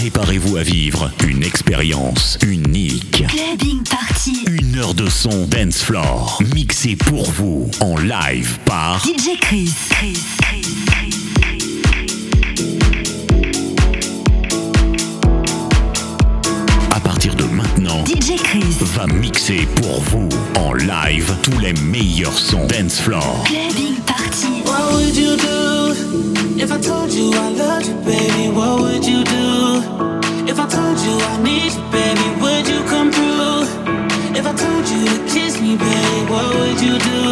Préparez-vous à vivre une expérience unique. Party. Une heure de son dance floor mixé pour vous en live par DJ Chris. Chris, partir de maintenant, DJ Chris va mixer pour vous en live tous les meilleurs sons dance floor. Party. What would you do if I told you I beach, baby, would you come through? If I told you to kiss me, babe, what would you do?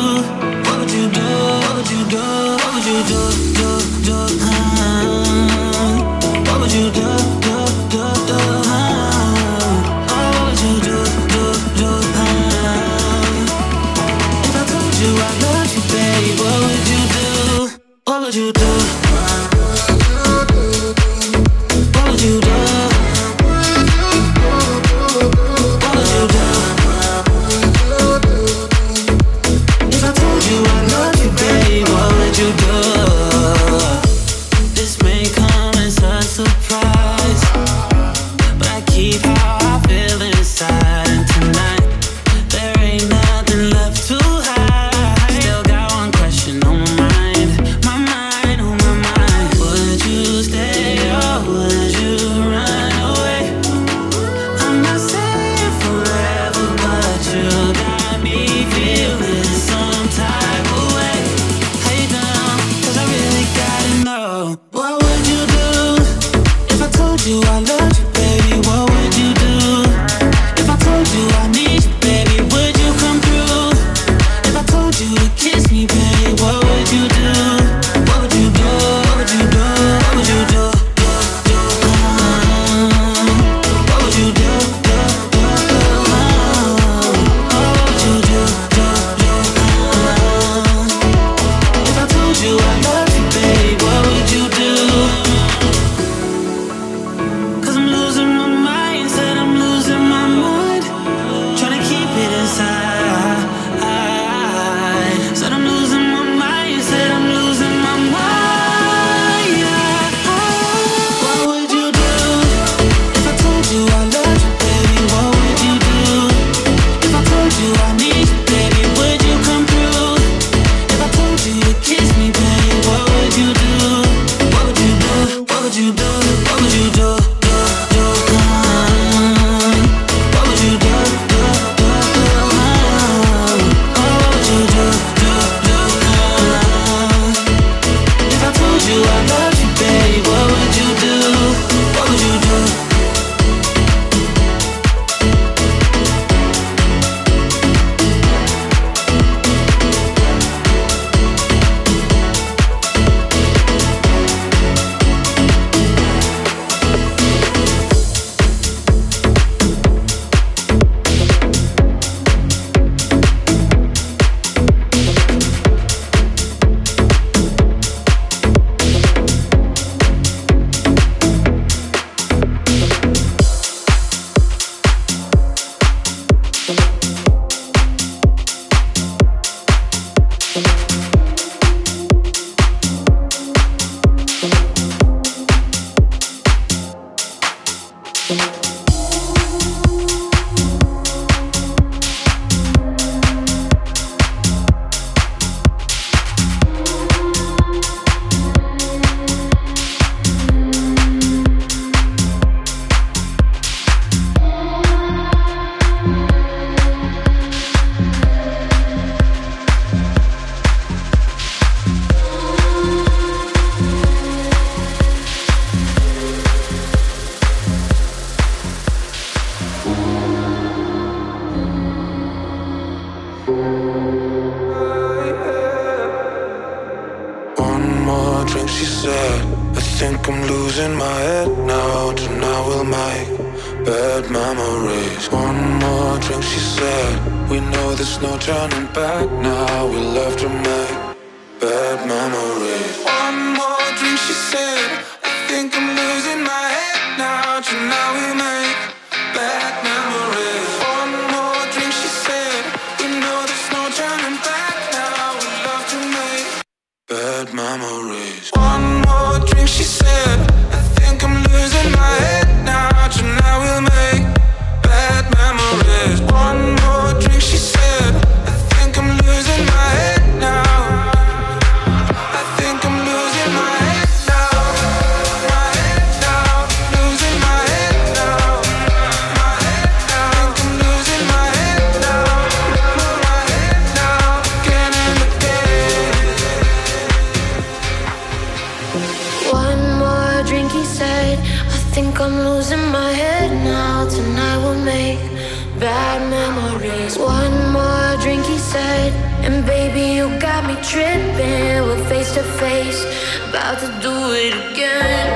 think I'm losing my head now. Tonight we'll make bad memories. One more drink, he said. And baby, you got me tripping. We're face to face, about to do it again.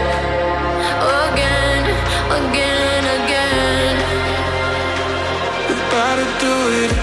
Again, again, again. We're about to do it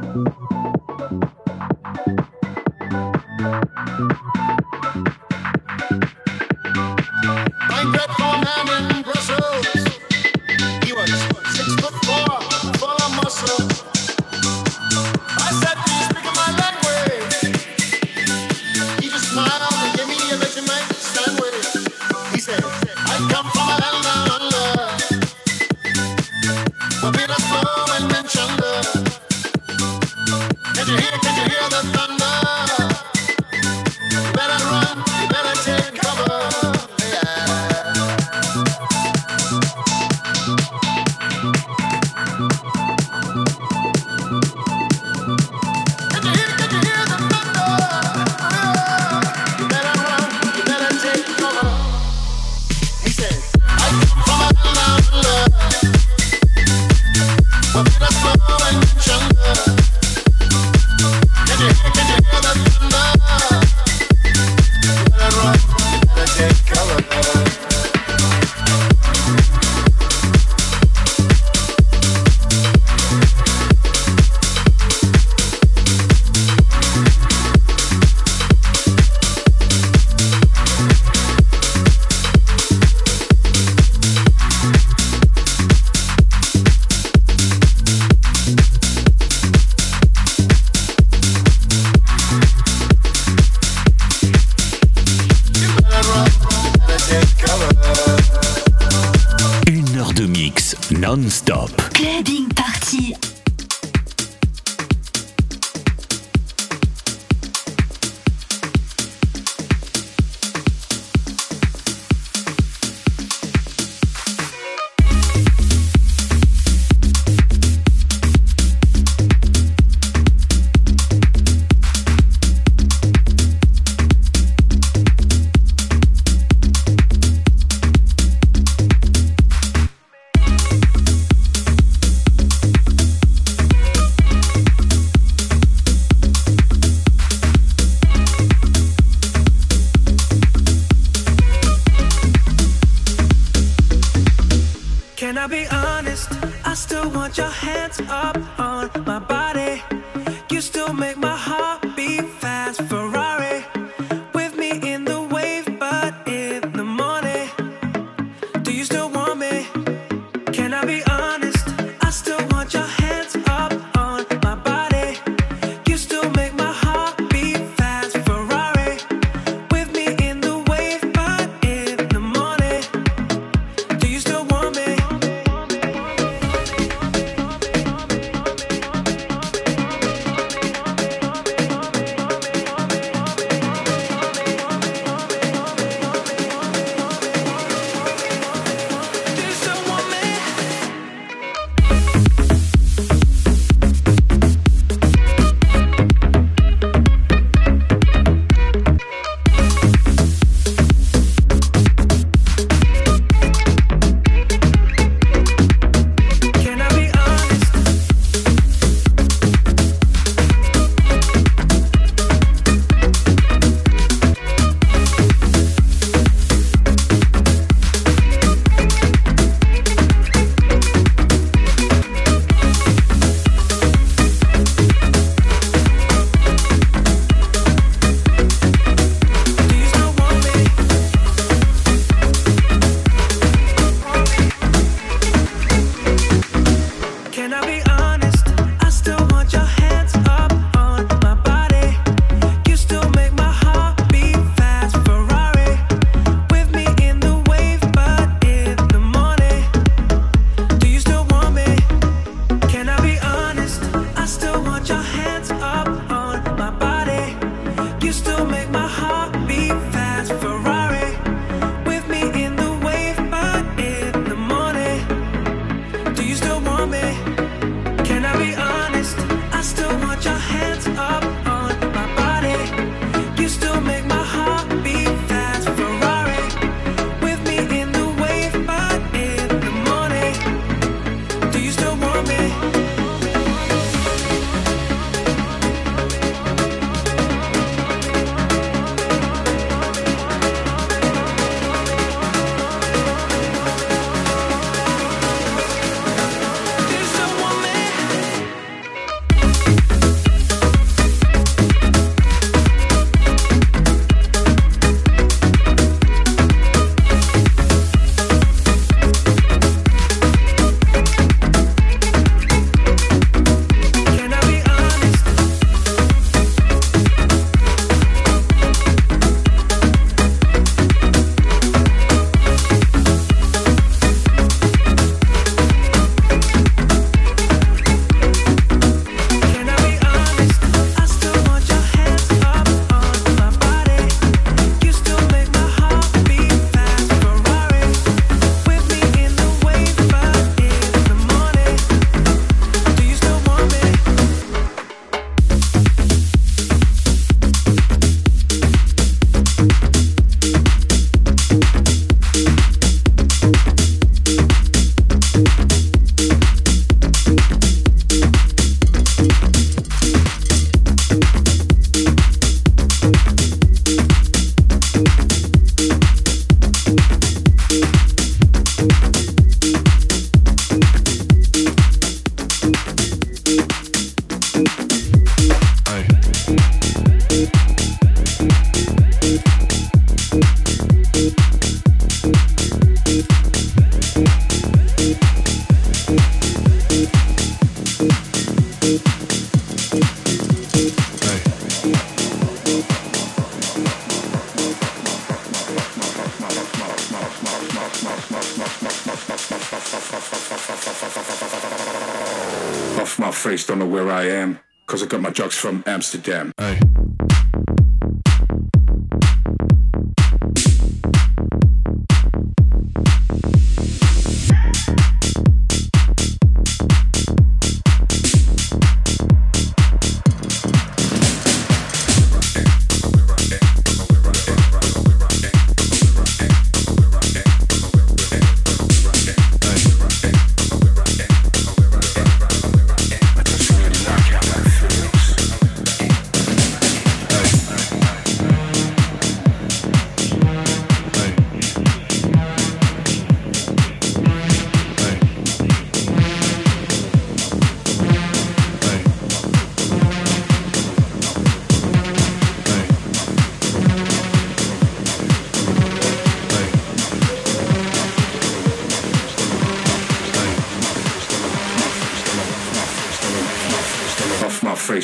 I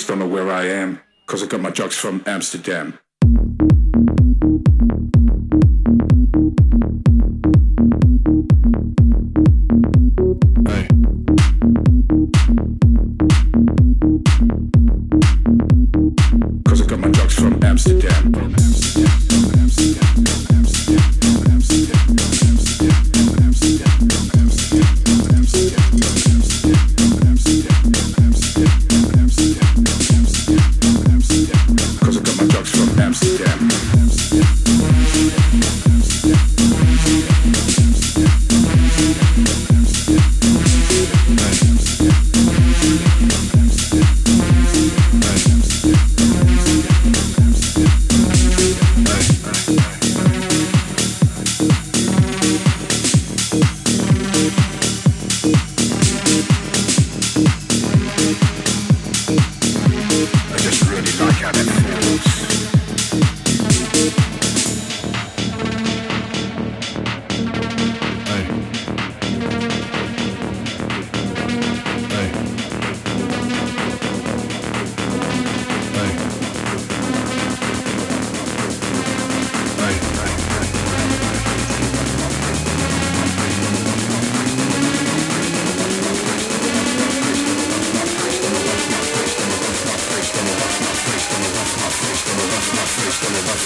don't know where I am, cause I got my drugs from Amsterdam.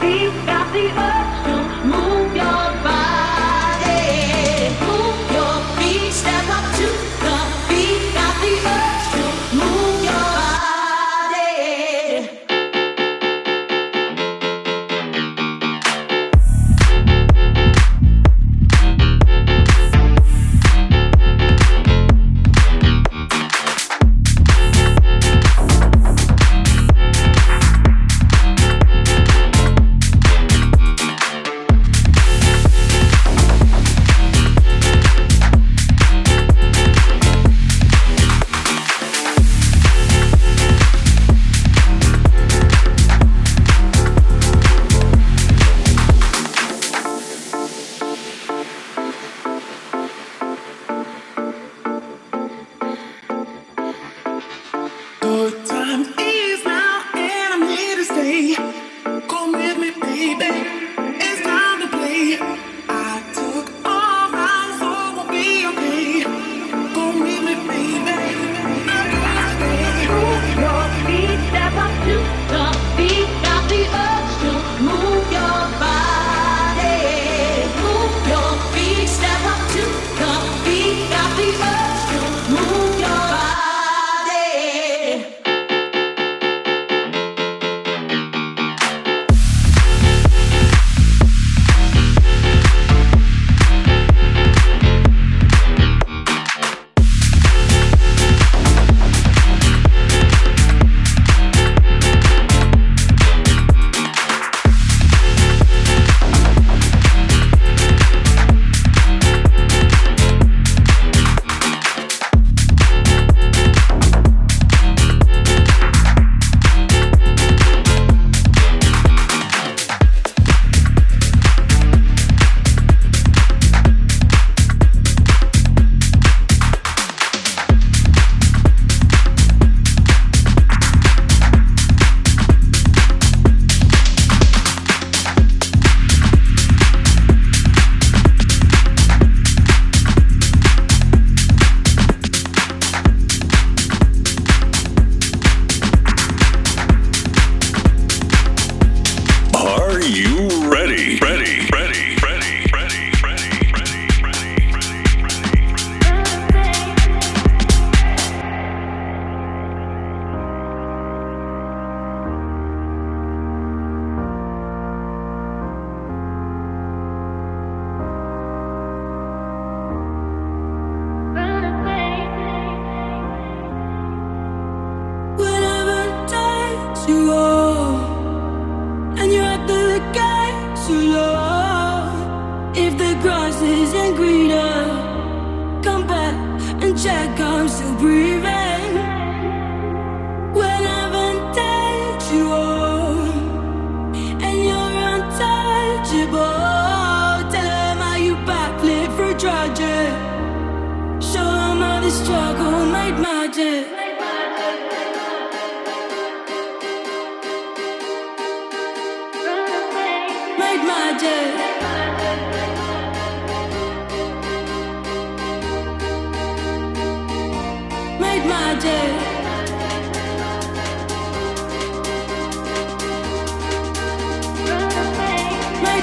Be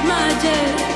Dance Floor.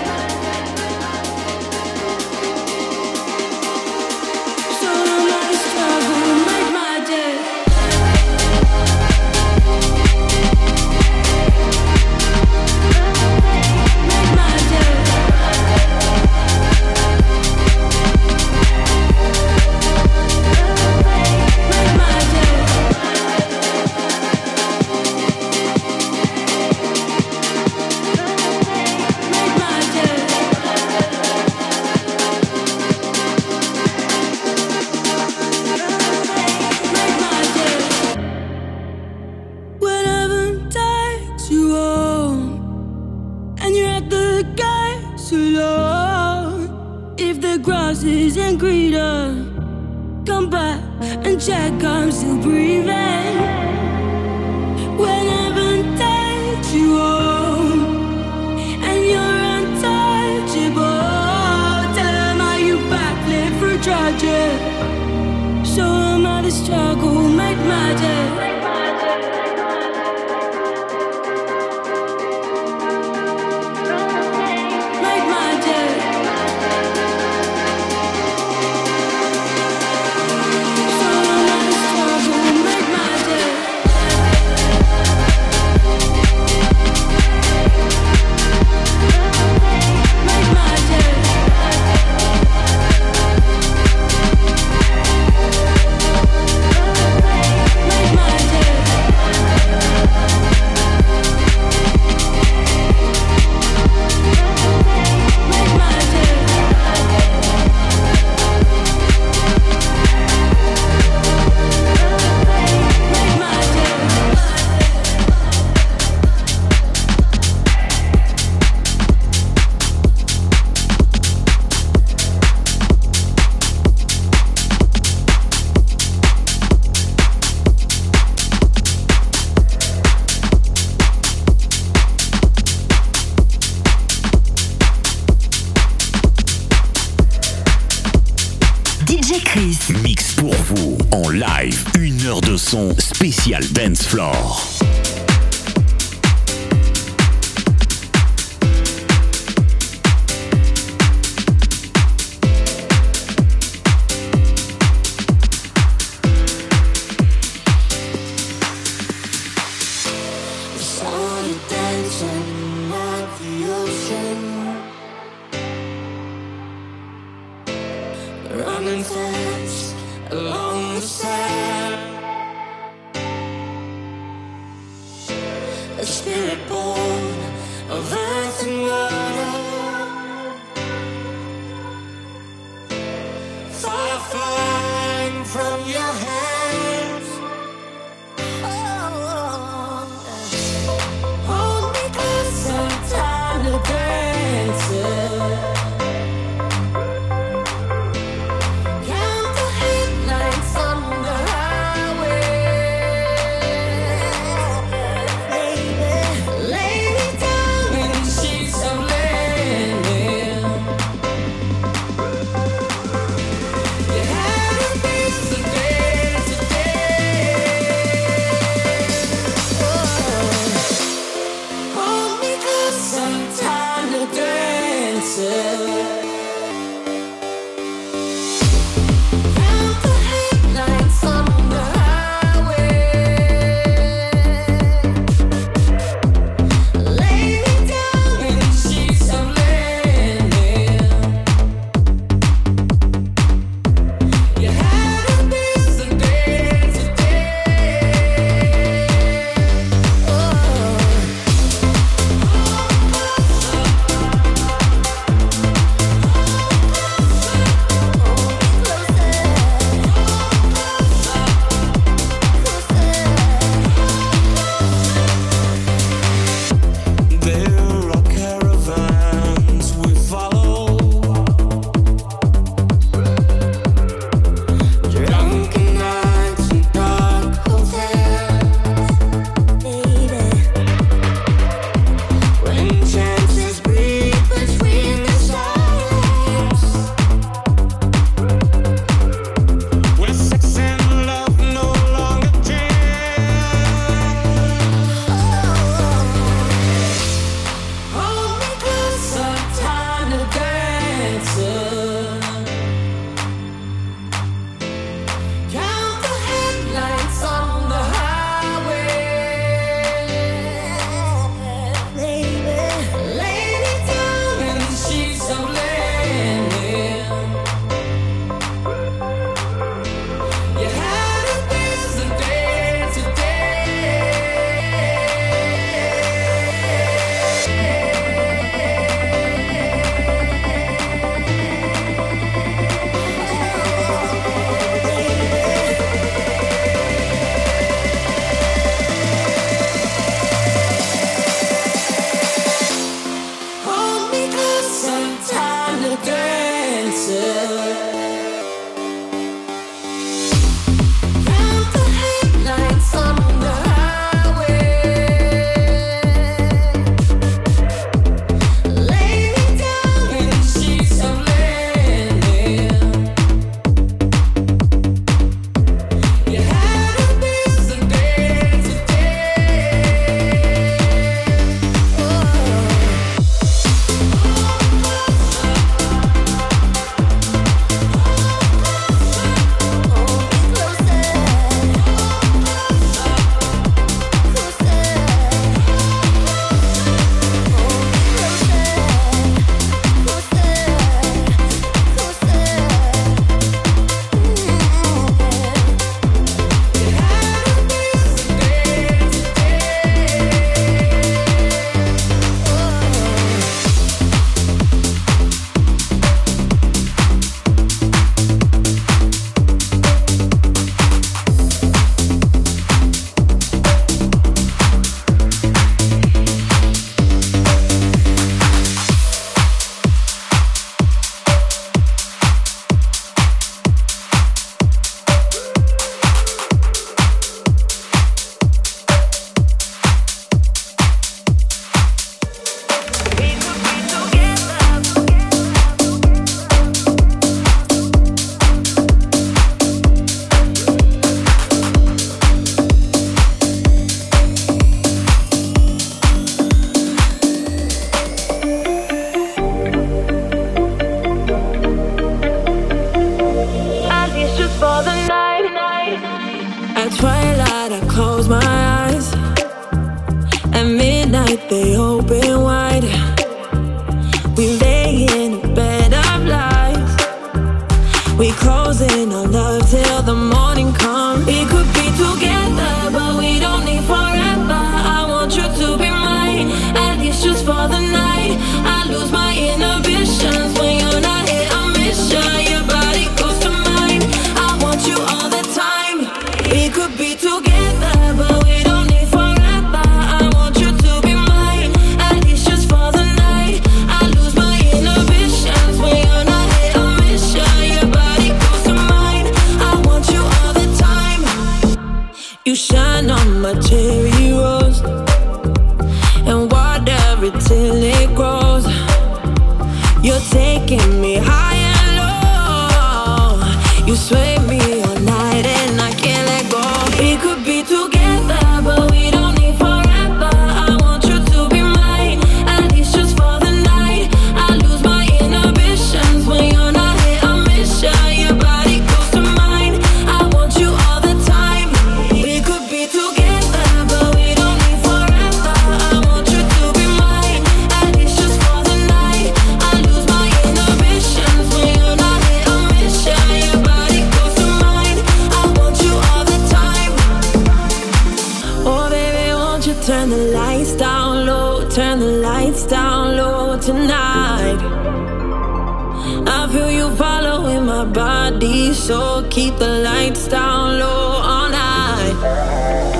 body, so keep the lights down low all night.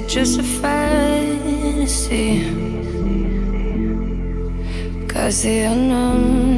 It just a fantasy? Cause the unknown,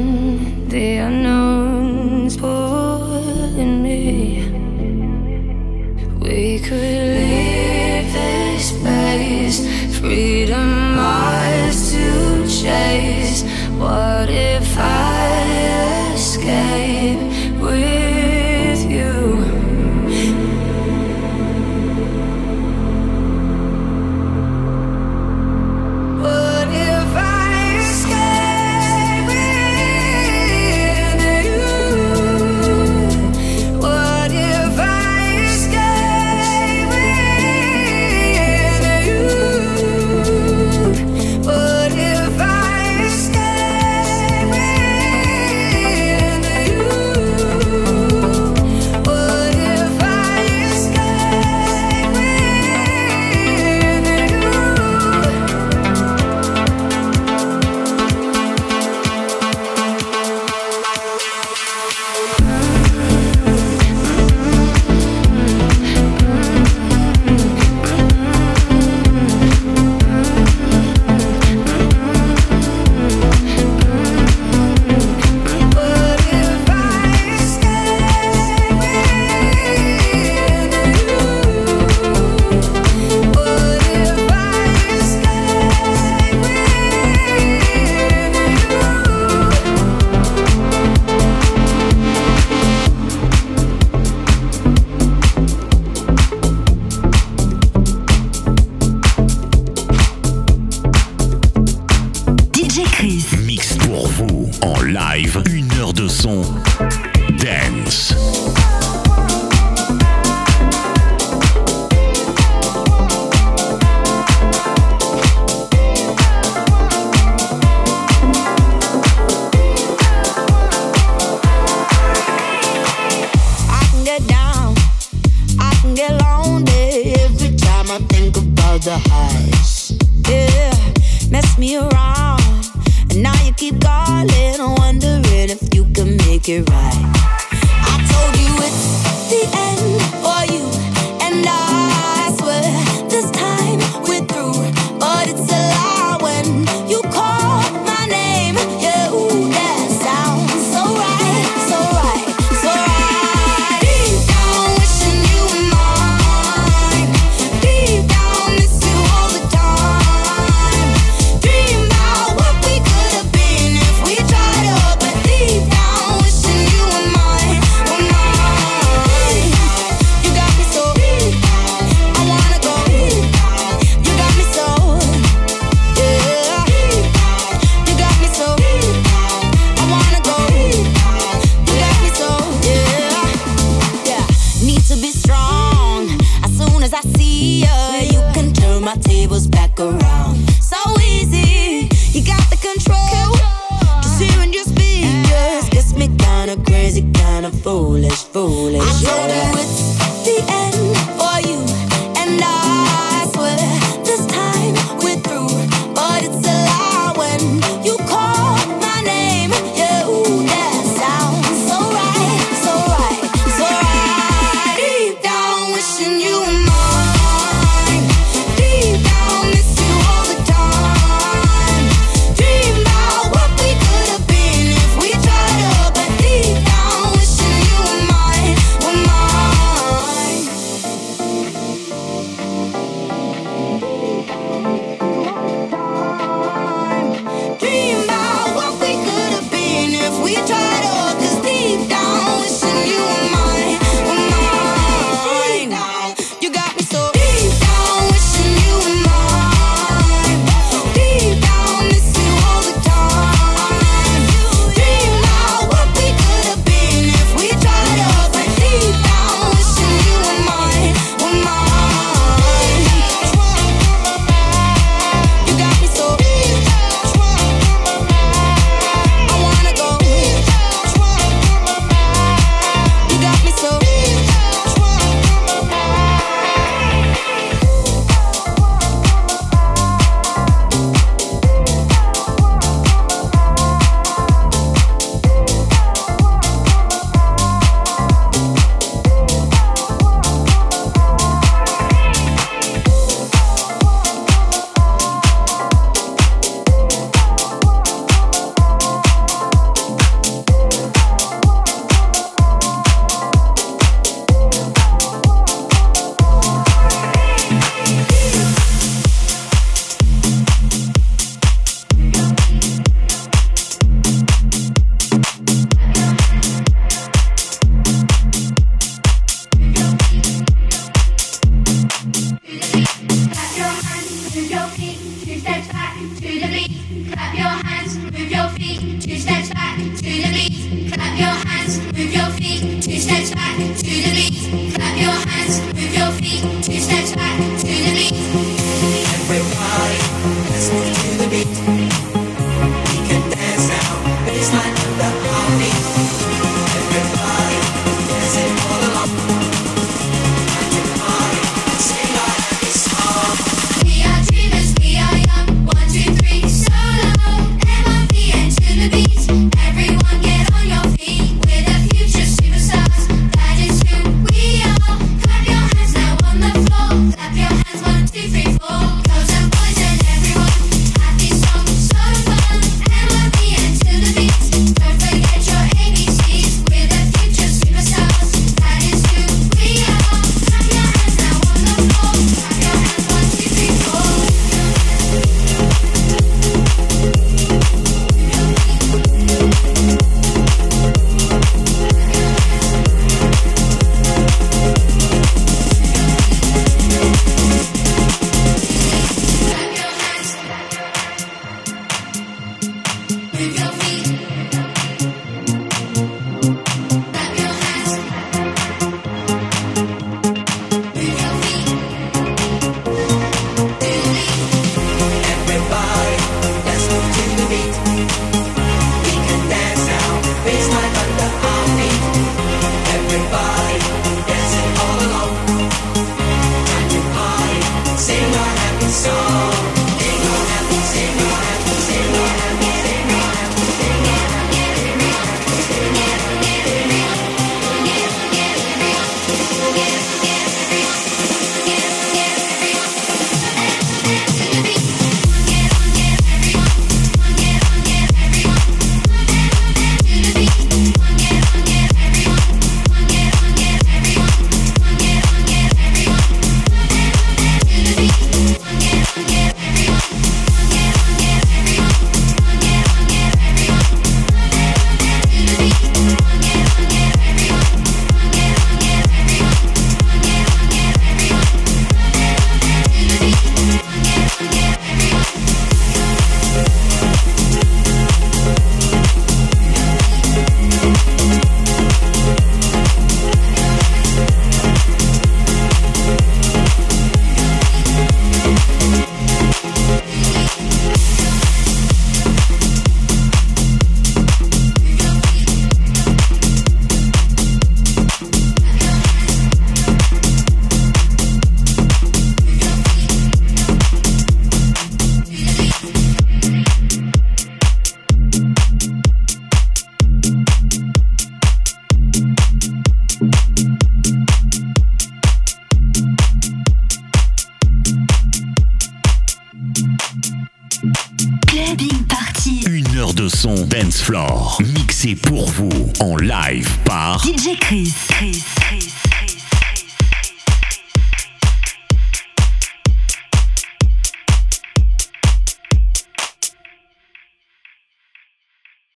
son